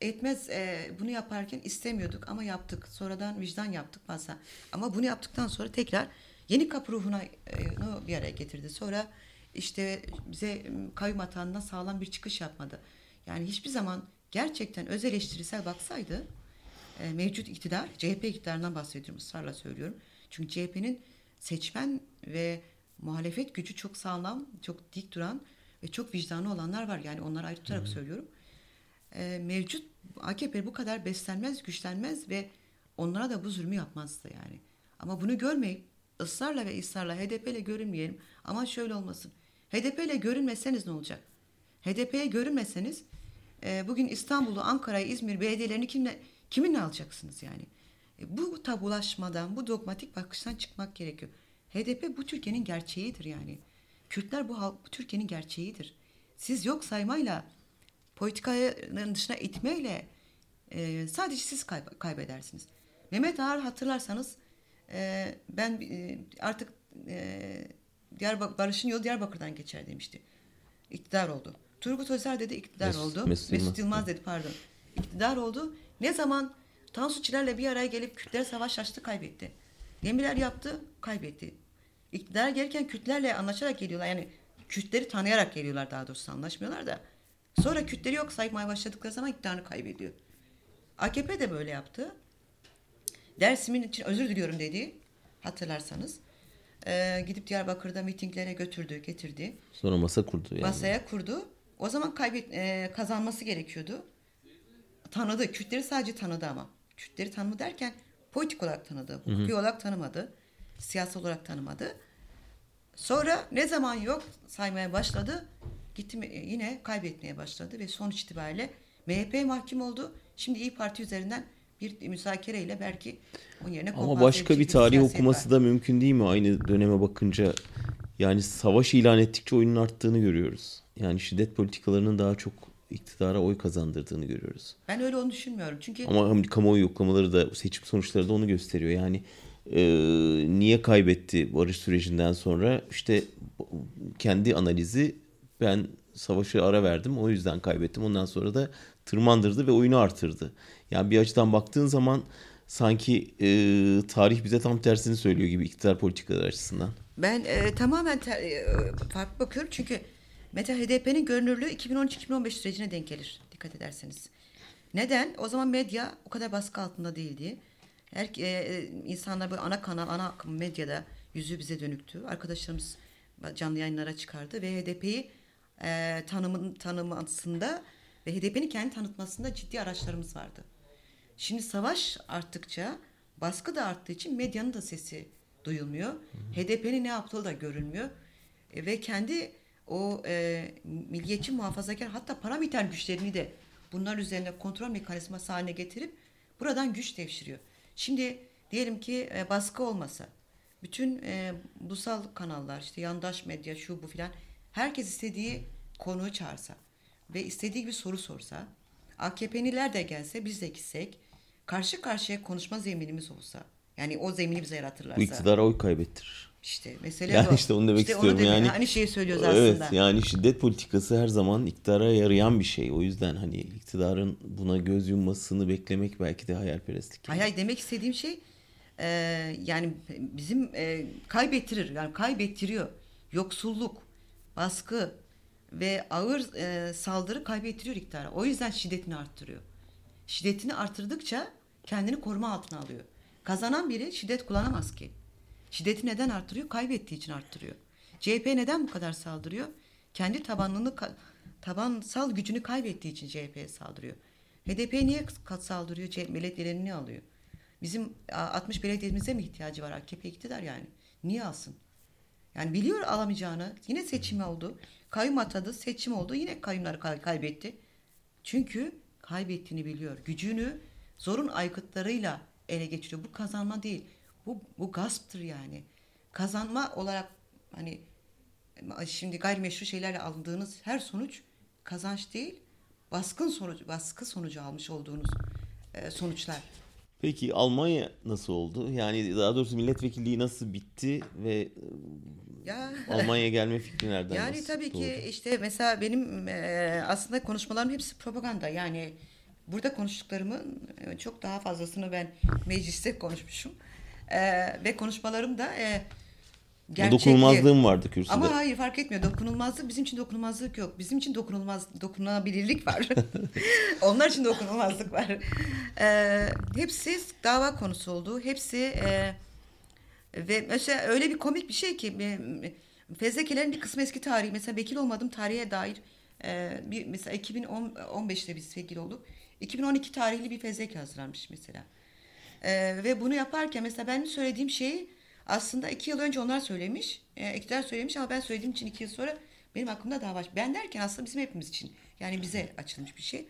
etmez e, bunu yaparken istemiyorduk ama yaptık. Sonradan vicdan yaptık fazla. Ama bunu yaptıktan sonra tekrar yeni kapı ruhuna e, bir araya getirdi. Sonra işte bize e, kayyum atağından sağlam bir çıkış yapmadı. Yani hiçbir zaman gerçekten öz eleştirisel baksaydı e, mevcut iktidar, CHP iktidarından bahsediyorum ısrarla söylüyorum. Çünkü CHP'nin seçmen ve muhalefet gücü çok sağlam, çok dik duran ve çok vicdanlı olanlar var. Yani onları ayrı tutarak söylüyorum. E, mevcut AKP bu kadar beslenmez, güçlenmez ve onlara da bu zulmü yapmazdı yani. Ama bunu görmeyip ısrarla ve ısrarla HDP ile görünmeyelim. Ama şöyle olmasın. HDP ile görünmeseniz ne olacak? HDP'ye görünmeseniz e, bugün İstanbul'u, Ankara'yı, İzmir belediyelerini kimle, kiminle alacaksınız yani? E, bu tabulaşmadan, bu dogmatik bakıştan çıkmak gerekiyor. HDP bu Türkiye'nin gerçeğidir yani. Kürtler bu, halk, bu Türkiye'nin gerçeğidir. Siz yok saymayla, politikanın dışına itmeyle e, sadece siz kayb- kaybedersiniz. Mehmet Ağar hatırlarsanız e, ben e, artık e, Diyarbak Barış'ın yolu Diyarbakır'dan geçer demişti. İktidar oldu. Turgut Özer dedi iktidar Mesut- oldu. Mesut Mesut, Yılmaz. Dedi pardon. İktidar oldu. Ne zaman Tansu Çiller'le bir araya gelip Kürtlere savaş açtı kaybetti. Demirler yaptı kaybetti. İktidara gelirken Kürtlerle anlaşarak geliyorlar. Yani Kürtleri tanıyarak geliyorlar daha doğrusu anlaşmıyorlar da. Sonra Kürtleri yok saymaya başladıkları zaman iktidarını kaybediyor. AKP de böyle yaptı. Dersimin için özür diliyorum dedi. Hatırlarsanız. Ee, gidip Diyarbakır'da mitinglere götürdü, getirdi. Sonra masa kurdu yani. Masaya kurdu. O zaman kaybet e, kazanması gerekiyordu. Tanıdı. Kürtleri sadece tanıdı ama. Kürtleri tanıma derken politik olarak tanıdı. Hukuki olarak tanımadı. Siyasi olarak tanımadı. Sonra ne zaman yok saymaya başladı. Gitti yine kaybetmeye başladı ve sonuç itibariyle MHP mahkum oldu. Şimdi İyi Parti üzerinden bir müzakereyle belki onun yerine Ama başka bir tarih okuması var. da mümkün değil mi aynı döneme bakınca? Yani savaş ilan ettikçe oyunun arttığını görüyoruz. Yani şiddet politikalarının daha çok iktidara oy kazandırdığını görüyoruz. Ben öyle onu düşünmüyorum. Çünkü Ama hem kamuoyu yoklamaları da seçim sonuçları da onu gösteriyor. Yani e, niye kaybetti barış sürecinden sonra işte kendi analizi ben savaşı ara verdim o yüzden kaybettim. Ondan sonra da tırmandırdı ve oyunu artırdı. Yani bir açıdan baktığın zaman sanki e, tarih bize tam tersini söylüyor gibi iktidar politikaları açısından. Ben e, tamamen ter- e, farklı bakıyorum çünkü mesela HDP'nin görünürlüğü 2013-2015 sürecine denk gelir dikkat ederseniz. Neden? O zaman medya o kadar baskı altında değildi. Her, e, e, insanlar böyle ana kanal, ana akım medyada yüzü bize dönüktü. Arkadaşlarımız canlı yayınlara çıkardı ve HDP'yi e, tanımın tanımasında ve HDP'nin kendi tanıtmasında ciddi araçlarımız vardı. Şimdi savaş arttıkça baskı da arttığı için medyanın da sesi duyulmuyor. HDP'nin ne yaptığı da görülmüyor. E, ve kendi o e, milliyetçi muhafazakar hatta paramiliter güçlerini de bunlar üzerine kontrol mekanizması haline getirip buradan güç devşiriyor. Şimdi diyelim ki e, baskı olmasa bütün e, ulusal kanallar işte yandaş medya şu bu filan herkes istediği konuyu çağırsa ve istediği bir soru sorsa AKP'liler de gelse biz de gitsek karşı karşıya konuşma zeminimiz olsa yani o zemini bize yaratırlarsa. Bu iktidara oy kaybettirir. İşte mesele Yani o. işte onu demek istiyorum. demek- Yani- Aynı şeyi söylüyoruz Evet aslında. yani şiddet politikası her zaman iktidara yarayan bir şey. O yüzden hani iktidarın buna göz yummasını beklemek belki de hayalperestlik. Hayır hayır, demek istediğim şey e, yani bizim e, kaybettirir yani kaybettiriyor. Yoksulluk, baskı ve ağır e, saldırı kaybettiriyor iktidara. O yüzden şiddetini arttırıyor. Şiddetini arttırdıkça kendini koruma altına alıyor. Kazanan biri şiddet kullanamaz ki. Şiddeti neden arttırıyor? Kaybettiği için arttırıyor. CHP neden bu kadar saldırıyor? Kendi tabanını ka- tabansal gücünü kaybettiği için CHP'ye saldırıyor. HDP niye kat saldırıyor? CHP belediyelerini niye alıyor? Bizim a, 60 belediyemize mi ihtiyacı var AKP iktidar yani? Niye alsın? Yani biliyor alamayacağını. Yine seçim oldu. Kayyum atadı. Seçim oldu. Yine kayyumları kay- kaybetti. Çünkü kaybettiğini biliyor. Gücünü zorun aykıtlarıyla ele geçiriyor. Bu kazanma değil. Bu, bu gasptır yani. Kazanma olarak hani şimdi gayrimeşru şeylerle aldığınız her sonuç kazanç değil, baskın sonucu, baskı sonucu almış olduğunuz e, sonuçlar. Peki Almanya nasıl oldu? Yani daha doğrusu milletvekilliği nasıl bitti ve Ya Almanya'ya gelme fikri nereden yani tabii doğdu? ki işte mesela benim e, aslında konuşmalarım hepsi propaganda. Yani burada konuştuklarımın e, çok daha fazlasını ben mecliste konuşmuşum. E, ve konuşmalarım da e, gerçekli. Dokunulmazlığım vardı kürsüde. Ama hayır fark etmiyor. Dokunulmazlık bizim için dokunulmazlık yok. Bizim için dokunulmaz dokunulabilirlik var. Onlar için dokunulmazlık var. Ee, hepsi dava konusu oldu. Hepsi e, ve mesela öyle bir komik bir şey ki e, fezlekelerin bir kısmı eski tarihi. Mesela vekil olmadım tarihe dair e, bir mesela 2015'te biz vekil olduk. 2012 tarihli bir fezleke hazırlanmış mesela. Ee, ve bunu yaparken mesela benim söylediğim şeyi aslında iki yıl önce onlar söylemiş. E, iktidar söylemiş ama ben söylediğim için iki yıl sonra benim aklımda dava. Ben derken aslında bizim hepimiz için. Yani bize açılmış bir şey.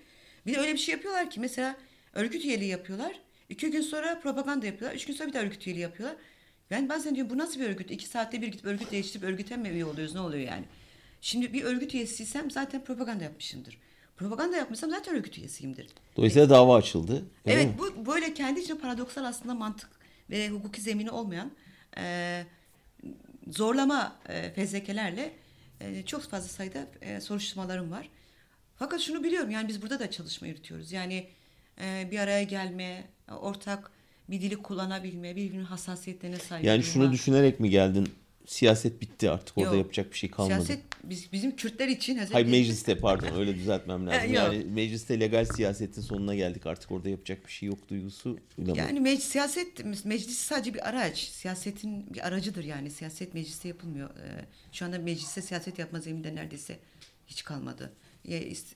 Bir de öyle bir şey yapıyorlar ki mesela örgüt üyeliği yapıyorlar. İki gün sonra propaganda yapıyorlar. Üç gün sonra bir daha örgüt üyeliği yapıyorlar. Ben bazen diyorum bu nasıl bir örgüt? İki saatte bir gidip örgüt değiştirip örgüte mi üye oluyoruz? Ne oluyor yani? Şimdi bir örgüt üyesiysem zaten propaganda yapmışımdır. Propaganda yapmışsam zaten örgüt üyesiyimdir. Dolayısıyla dava açıldı. Evet mi? bu böyle kendi içinde paradoksal aslında mantık ve hukuki zemini olmayan e, zorlama e, fezlekelerle e, çok fazla sayıda e, soruşturmalarım var. Fakat şunu biliyorum yani biz burada da çalışma yürütüyoruz. Yani e, bir araya gelme, ortak bir dili kullanabilme, birbirinin hassasiyetlerine saygı Yani şunu düşünerek mi geldin? Siyaset bitti artık. Orada Yok. yapacak bir şey kalmadı. Siyaset biz, bizim Kürtler için Hayır mecliste pardon öyle düzeltmem lazım. Yani mecliste legal siyasetin sonuna geldik. Artık orada yapacak bir şey yok duygusu. Yani mec siyaset meclis sadece bir araç. Siyasetin bir aracıdır yani. Siyaset mecliste yapılmıyor. Ee, şu anda mecliste siyaset yapma zeminde neredeyse hiç kalmadı.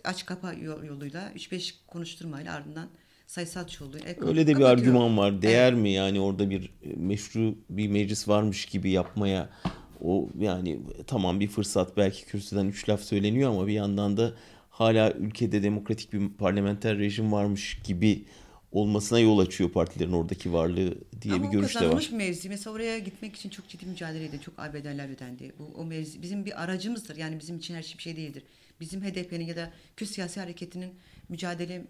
Aç kapa yol- yoluyla 3-5 konuşturmayla ardından sayısal çoğunluğu. el Öyle de bir argüman var. Değer mi yani orada bir e, meşru bir meclis varmış gibi yapmaya? O yani tamam bir fırsat belki kürsüden üç laf söyleniyor ama bir yandan da hala ülkede demokratik bir parlamenter rejim varmış gibi olmasına yol açıyor partilerin oradaki varlığı diye Ama bir görüş de kazanılmış var. bir mevzi. Mesela oraya gitmek için çok ciddi mücadele edildi. Çok ağır bedeller ödendi. Bu, o mevzi bizim bir aracımızdır. Yani bizim için her şey bir şey değildir. Bizim HDP'nin ya da Kürt siyasi hareketinin mücadele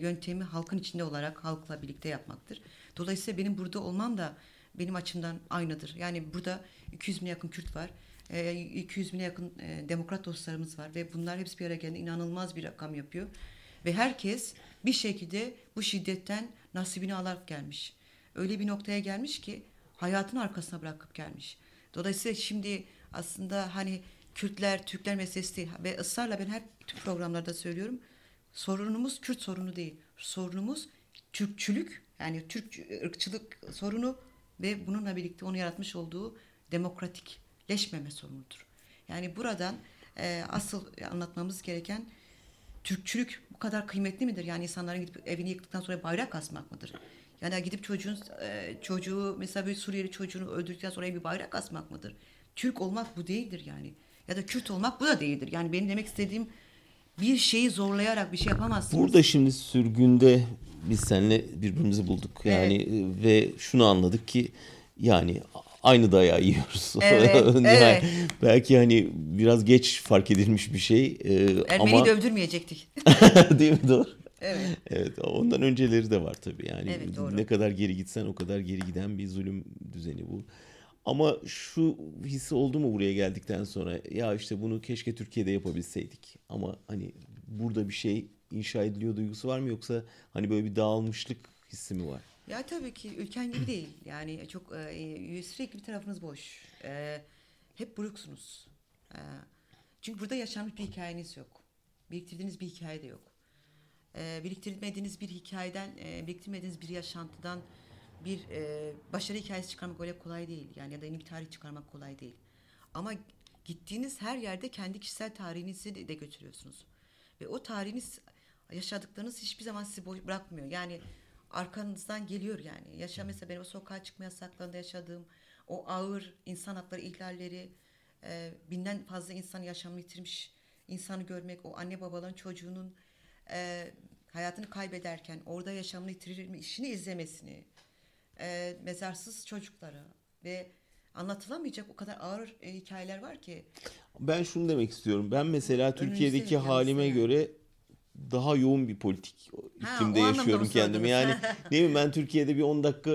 yöntemi halkın içinde olarak halkla birlikte yapmaktır. Dolayısıyla benim burada olmam da benim açımdan aynıdır. Yani burada 200 bine yakın Kürt var. E, 200 bine yakın demokrat dostlarımız var ve bunlar hepsi bir araya geldiğinde inanılmaz bir rakam yapıyor. Ve herkes bir şekilde bu şiddetten nasibini alarak gelmiş. Öyle bir noktaya gelmiş ki hayatını arkasına bırakıp gelmiş. Dolayısıyla şimdi aslında hani Kürtler, Türkler meselesi değil ve ısrarla ben hep bütün programlarda söylüyorum. Sorunumuz Kürt sorunu değil. Sorunumuz Türkçülük yani Türk ırkçılık sorunu ve bununla birlikte onu yaratmış olduğu demokratikleşmeme sorunudur. Yani buradan e, asıl anlatmamız gereken Türkçülük bu kadar kıymetli midir? Yani insanların gidip evini yıktıktan sonra bayrak asmak mıdır? Yani gidip çocuğun e, çocuğu mesela bir Suriyeli çocuğunu öldürdükten sonra bir bayrak asmak mıdır? Türk olmak bu değildir yani. Ya da Kürt olmak bu da değildir. Yani benim demek istediğim bir şeyi zorlayarak bir şey yapamazsınız. Burada şimdi sürgünde biz seninle birbirimizi bulduk. Yani e, ve şunu anladık ki yani aynı dayağı yiyoruz. Evet, Yani evet. Belki hani biraz geç fark edilmiş bir şey e, Ermeniyi ama dövdürmeyecektik. değil mi doğru? evet. Evet ondan önceleri de var tabii yani Evet, doğru. ne kadar geri gitsen o kadar geri giden bir zulüm düzeni bu. Ama şu hissi oldu mu buraya geldikten sonra ya işte bunu keşke Türkiye'de yapabilseydik ama hani burada bir şey inşa ediliyor duygusu var mı yoksa hani böyle bir dağılmışlık hissi mi var? Ya tabii ki ülken gibi değil. Yani çok e, sürekli bir tarafınız boş. E, hep buruksunuz. E, çünkü burada yaşanmış bir hikayeniz yok. Biriktirdiğiniz bir hikaye de yok. E, biriktirmediğiniz bir hikayeden, e, biriktirmediğiniz bir yaşantıdan bir e, başarı hikayesi çıkarmak öyle kolay değil. Yani ya da yeni bir tarih çıkarmak kolay değil. Ama gittiğiniz her yerde kendi kişisel tarihinizi de, de götürüyorsunuz. Ve o tarihiniz yaşadıklarınız hiçbir zaman sizi boş bırakmıyor. Yani arkanızdan geliyor yani. Yaşa mesela benim o sokağa çıkma yasaklarında yaşadığım o ağır insan hakları ihlalleri, e, binden fazla insan yaşamını yitirmiş insanı görmek, o anne babaların çocuğunun e, hayatını kaybederken orada yaşamını yitirmişini izlemesini, e, mezarsız çocuklara ve anlatılamayacak o kadar ağır e, hikayeler var ki. Ben şunu demek istiyorum. Ben mesela Türkiye'deki halime yani. göre daha yoğun bir politik Ha, iklimde anlamda yaşıyorum kendimi. Yani değil mi ben Türkiye'de bir 10 dakika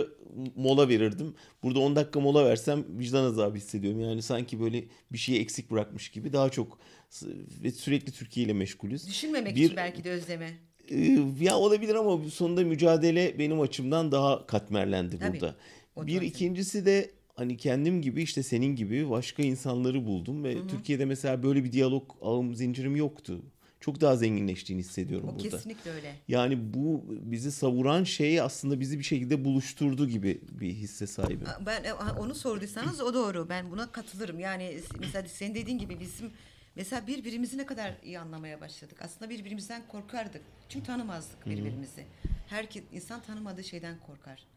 mola verirdim. Burada 10 dakika mola versem vicdan azabı hissediyorum. Yani sanki böyle bir şeyi eksik bırakmış gibi daha çok ve sürekli Türkiye ile meşgulüz. Düşünmemek Bir- için belki de özleme. Ee, Ya olabilir ama sonunda mücadele benim açımdan daha katmerlendi Tabii, burada. Bir ikincisi de hani kendim gibi işte senin gibi başka insanları buldum ve Türkiye'de mesela böyle bir diyalog ağım zincirim yoktu. Çok daha zenginleştiğini hissediyorum O burada. kesinlikle öyle. Yani bu bizi savuran şey aslında bizi bir şekilde buluşturdu gibi bir hisse sahibim. Ben e, onu sorduysanız o doğru. Ben buna katılırım. Yani mesela senin dediğin gibi bizim mesela birbirimizi ne kadar iyi anlamaya başladık. Aslında birbirimizden korkardık. Çünkü tanımazdık birbirimizi. Herkes insan tanımadığı şeyden korkar.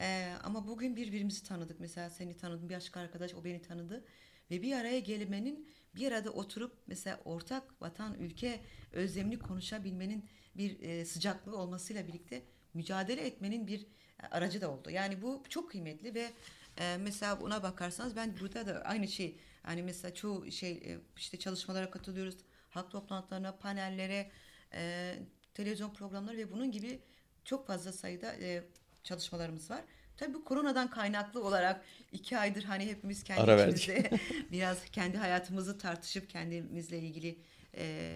Ee, ama bugün birbirimizi tanıdık. Mesela seni tanıdım, bir başka arkadaş o beni tanıdı ve bir araya gelmenin bir arada oturup mesela ortak vatan, ülke özlemini konuşabilmenin bir e, sıcaklığı olmasıyla birlikte mücadele etmenin bir e, aracı da oldu. Yani bu çok kıymetli ve e, mesela buna bakarsanız ben burada da aynı şey hani mesela çoğu şey e, işte çalışmalara katılıyoruz. Halk toplantılarına, panellere, e, televizyon programları ve bunun gibi çok fazla sayıda e, çalışmalarımız var. Tabii bu koronadan kaynaklı olarak iki aydır hani hepimiz kendi Ara verdik. içimizde biraz kendi hayatımızı tartışıp kendimizle ilgili e,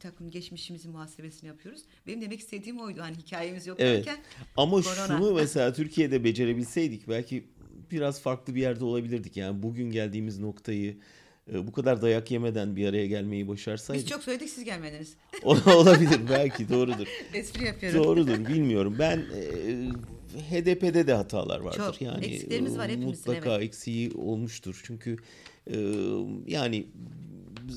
takım geçmişimizin muhasebesini yapıyoruz. Benim demek istediğim oydu. Hani hikayemiz yok Evet. derken Ama Korona. şunu mesela Türkiye'de becerebilseydik belki biraz farklı bir yerde olabilirdik. Yani bugün geldiğimiz noktayı e, bu kadar dayak yemeden bir araya gelmeyi başarsaydık biz çok söyledik siz gelmediniz. olabilir belki doğrudur. Espri yapıyorum. Doğrudur bilmiyorum. Ben e, HDP'de de hatalar vardır. Çok. Yani Eksiklerimiz var e, hepimizin, Mutlaka evet. eksiği olmuştur. Çünkü e, yani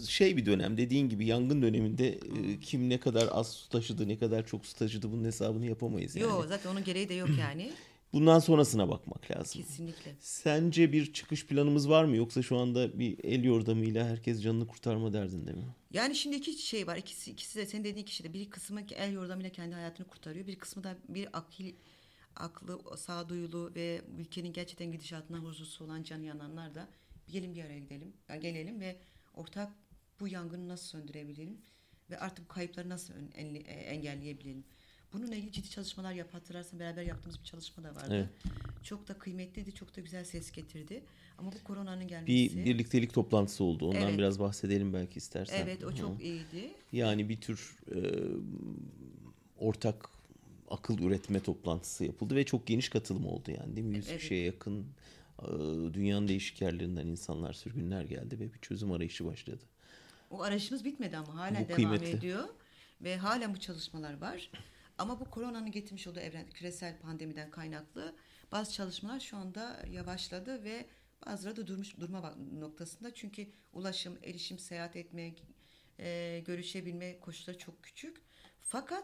şey bir dönem dediğin gibi yangın döneminde e, kim ne kadar az su taşıdı ne kadar çok su taşıdı bunun hesabını yapamayız yani. Yok zaten onun gereği de yok yani. Bundan sonrasına bakmak lazım. Kesinlikle. Sence bir çıkış planımız var mı yoksa şu anda bir el yordamıyla herkes canını kurtarma derdinde mi? Yani şimdi iki şey var. İkisi, ikisi de senin dediğin kişi de bir kısmı el yordamıyla kendi hayatını kurtarıyor. Bir kısmı da bir akil, aklı, sağduyulu ve ülkenin gerçekten gidişatından huzursuz olan canı yananlar da gelin bir araya gidelim. Yani gelelim ve ortak bu yangını nasıl söndürebilelim ve artık bu kayıpları nasıl e, engelleyebilelim. Bununla ilgili ciddi çalışmalar yap. Hatırlarsan beraber yaptığımız bir çalışma da vardı. Evet. Çok da kıymetliydi, çok da güzel ses getirdi. Ama bu koronanın Bir gelmesi... birliktelik toplantısı oldu. Ondan Evet. biraz bahsedelim belki istersen. evet, o Hı. çok iyiydi. Yani bir tür e, ortak akıl üretme toplantısı yapıldı ve çok geniş katılım oldu yani değil mi? Yüz Evet. kişiye yakın e, dünyanın değişik yerlerinden insanlar, sürgünler geldi ve bir çözüm arayışı başladı. O arayışımız bitmedi ama hala Bu devam kıymetli. ediyor ve halen bu çalışmalar var. Ama bu koronanın getirmiş olduğu evren küresel pandemiden kaynaklı bazı çalışmalar şu anda yavaşladı ve bazıları da durmuş durma noktasında çünkü ulaşım, erişim, seyahat etme, e, görüşebilme koşulları çok küçük. Fakat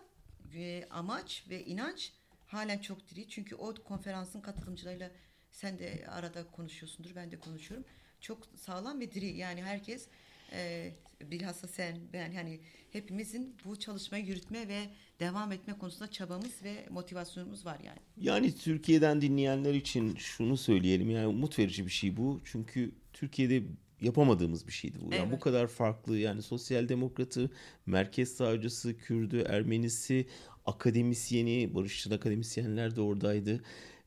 e, amaç ve inanç halen çok diri. Çünkü o konferansın katılımcılarıyla sen de arada konuşuyorsundur, ben de konuşuyorum. Çok sağlam ve diri. Yani herkes e, bilhassa sen, ben hani hepimizin bu çalışmayı yürütme ve devam etme konusunda çabamız ve motivasyonumuz var yani. Yani Türkiye'den dinleyenler için şunu söyleyelim yani umut verici bir şey bu. Çünkü Türkiye'de yapamadığımız bir şeydi bu. Yani Evet. bu kadar farklı yani sosyal demokratı, merkez sağcısı, Kürdü, Ermenisi, akademisyeni, barışçıl akademisyenler de oradaydı.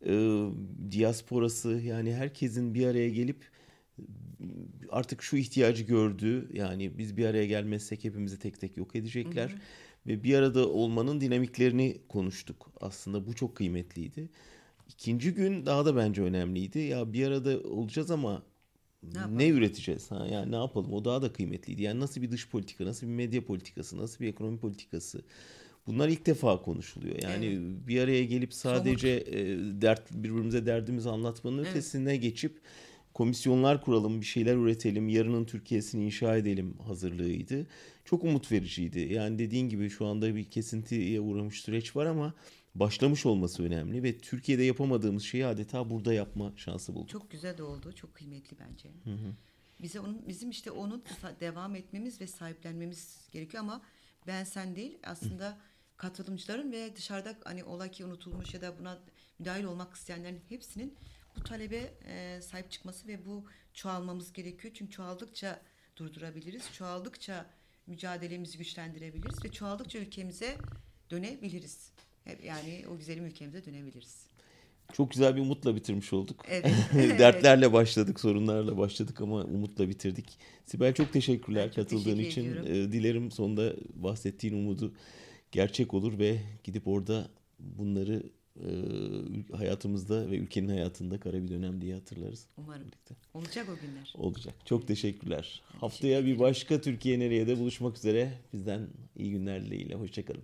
Ee, diasporası yani herkesin bir araya gelip artık şu ihtiyacı gördü. Yani biz bir araya gelmezsek hepimizi tek tek yok edecekler. Ve bir arada olmanın dinamiklerini konuştuk. Aslında bu çok kıymetliydi. İkinci gün daha da bence önemliydi. Ya bir arada olacağız ama Ne yapalım? ne üreteceğiz? Ha? Yani ne yapalım? O daha da kıymetliydi. Yani nasıl bir dış politika, nasıl bir medya politikası, nasıl bir ekonomi politikası? Bunlar ilk defa konuşuluyor. Yani bir araya gelip sadece e, dert birbirimize derdimizi anlatmanın Evet. ötesine geçip komisyonlar kuralım, bir şeyler üretelim, yarının Türkiye'sini inşa edelim hazırlığıydı. Çok umut vericiydi. Yani dediğin gibi şu anda bir kesintiye uğramış süreç var ama başlamış olması önemli ve Türkiye'de yapamadığımız şeyi adeta burada yapma şansı bulduk. Çok güzel oldu. Çok kıymetli bence. Bize onun bizim işte onu devam etmemiz ve sahiplenmemiz gerekiyor ama ben sen değil aslında katılımcıların ve dışarıda hani ola ki unutulmuş ya da buna müdahil olmak isteyenlerin hepsinin bu talebe e, sahip çıkması ve bu çoğalmamız gerekiyor. Çünkü çoğaldıkça durdurabiliriz. Çoğaldıkça mücadelemizi güçlendirebiliriz ve çoğaldıkça ülkemize dönebiliriz. Hep yani o güzelim ülkemize dönebiliriz. Çok güzel bir umutla bitirmiş olduk. Evet. Dertlerle başladık, sorunlarla başladık ama umutla bitirdik. Sibel çok teşekkürler çok katıldığın teşekkür için. ediyorum. Ee, Dilerim sonunda bahsettiğin umudu gerçek olur ve gidip orada bunları e, hayatımızda ve ülkenin hayatında kara bir dönem diye hatırlarız. Umarım. Birlikte. Olacak o günler. Olacak. Çok teşekkürler. Ben Haftaya teşekkür bir başka Türkiye Nereye de buluşmak üzere. Bizden iyi günler dileğiyle. Hoşçakalın.